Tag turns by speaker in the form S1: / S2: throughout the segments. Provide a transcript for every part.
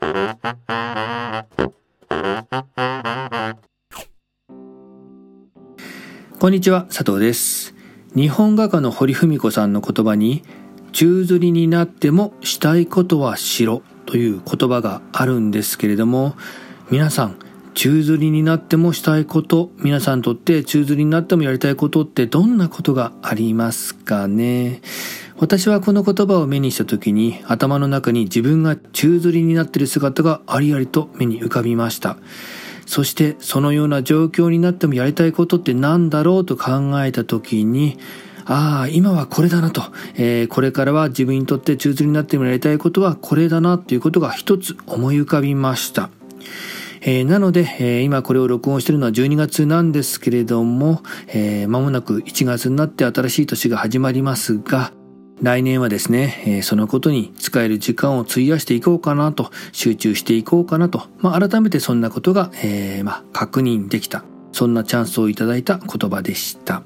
S1: こんにちは佐藤です。日本画家の堀文子さんの言葉に宙吊りになってもしたいことはしろという言葉があるんですけれども皆さん宙吊りになってもしたいこと皆さんにとって宙吊りになってもやりたいことってどんなことがありますかね？私はこの言葉を目にした時に頭の中に自分が宙吊りになっている姿がありありと目に浮かびましたそしてそのような状況になってもやりたいことって何だろうと考えた時にああ、今はこれだなと、えー、これからは自分にとって中吊りになってもやりたいことはこれだなということが一つ思い浮かびました。えー、なので、えー、今これを録音しているのは12月なんですけれども、えー、間もなく1月になって新しい年が始まりますが、来年はですね、そのことに使える時間を費やしていこうかなと、集中していこうかなと、まあ、改めてそんなことが、えー、まあ、確認できた。そんなチャンスをいただいた言葉でした。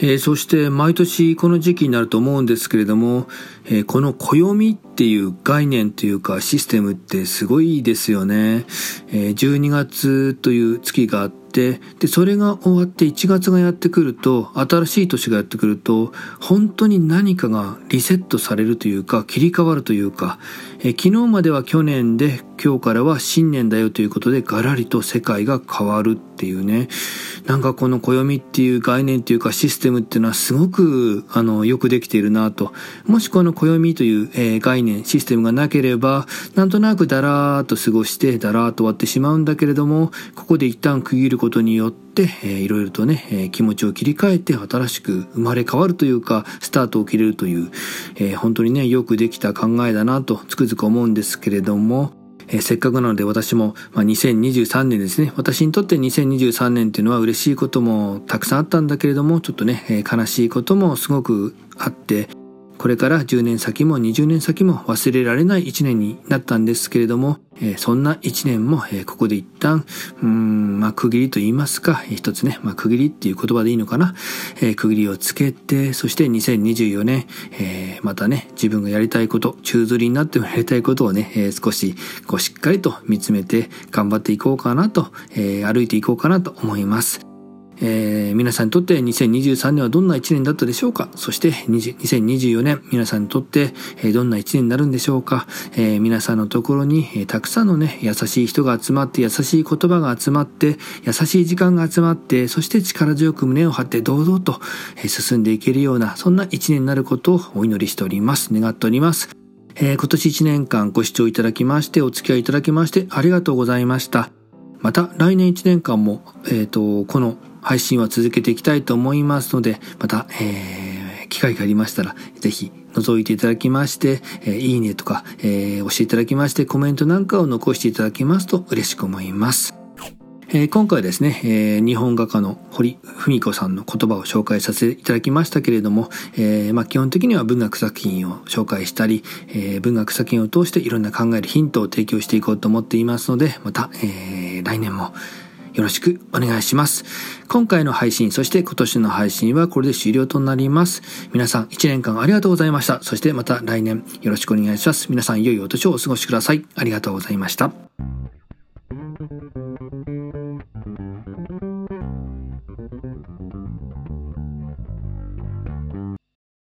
S1: えー、そして毎年この時期になると思うんですけれども、えー、この暦っていう概念というかシステムってすごいですよね。えー、12月という月があって、で、それが終わって1月がやってくると、新しい年がやってくると、本当に何かがリセットされるというか、切り替わるというか、え昨日までは去年で、今日からは新年だよということで、ガラリと世界が変わるっていうね。なんかこの暦っていう概念っていうかシステムっていうのはすごく、あの、よくできているなと。もしこの暦という、えー、概念、システムがなければ、なんとなくだらーっと過ごして、だらーっと終わってしまうんだけれども、ここで一旦区切ることによって、いろいろとね、えー、気持ちを切り替えて新しく生まれ変わるというか、スタートを切れるという、えー、本当にね、よくできた考えだなとつくづく思うんですけれども、えー、せっかくなので私も、まあ、2023年ですね。私にとって2023年っていうのは嬉しいこともたくさんあったんだけれども、ちょっとね、えー、悲しいこともすごくあって、これから10年先も20年先も忘れられない1年になったんですけれども、え、そんな1年も、え、ここで一旦、うん、まあ、区切りと言いますか、一つね、まあ、区切りっていう言葉でいいのかな、え、区切りをつけて、そして2024年、え、またね、自分がやりたいこと、宙吊りになってもやりたいことをね、え、少し、こう、しっかりと見つめて頑張っていこうかなと、え、歩いていこうかなと思います。えー、皆さんにとって2023年はどんな1年だったでしょうか？そして2024年皆さんにとってどんな1年になるんでしょうか、えー、皆さんのところにたくさんのね優しい人が集まって優しい言葉が集まって優しい時間が集まってそして力強く胸を張って堂々と進んでいけるようなそんな1年になることをお祈りしております。願っております。えー、今年1年間ご視聴いただきまして、お付き合いいただきましてありがとうございました。また来年1年間も、えっ、ー、と、この配信は続けていきたいと思いますので、また、えー、機会がありましたら、ぜひ覗いていただきまして、えー、いいねとか、えー、押していただきまして、コメントなんかを残していただきますと嬉しく思います。えー、今回ですね、えー、日本画家の堀文子さんの言葉を紹介させていただきましたけれども、えー、まあ、基本的には文学作品を紹介したり、え文学作品を通していろんな考えるヒントを提供していこうと思っていますので、また、え来年もよろしくお願いします。今回の配信、そして今年の配信はこれで終了となります。皆さん1年間ありがとうございました。そしてまた来年よろしくお願いします。皆さん良いお年をお過ごしください。ありがとうございました。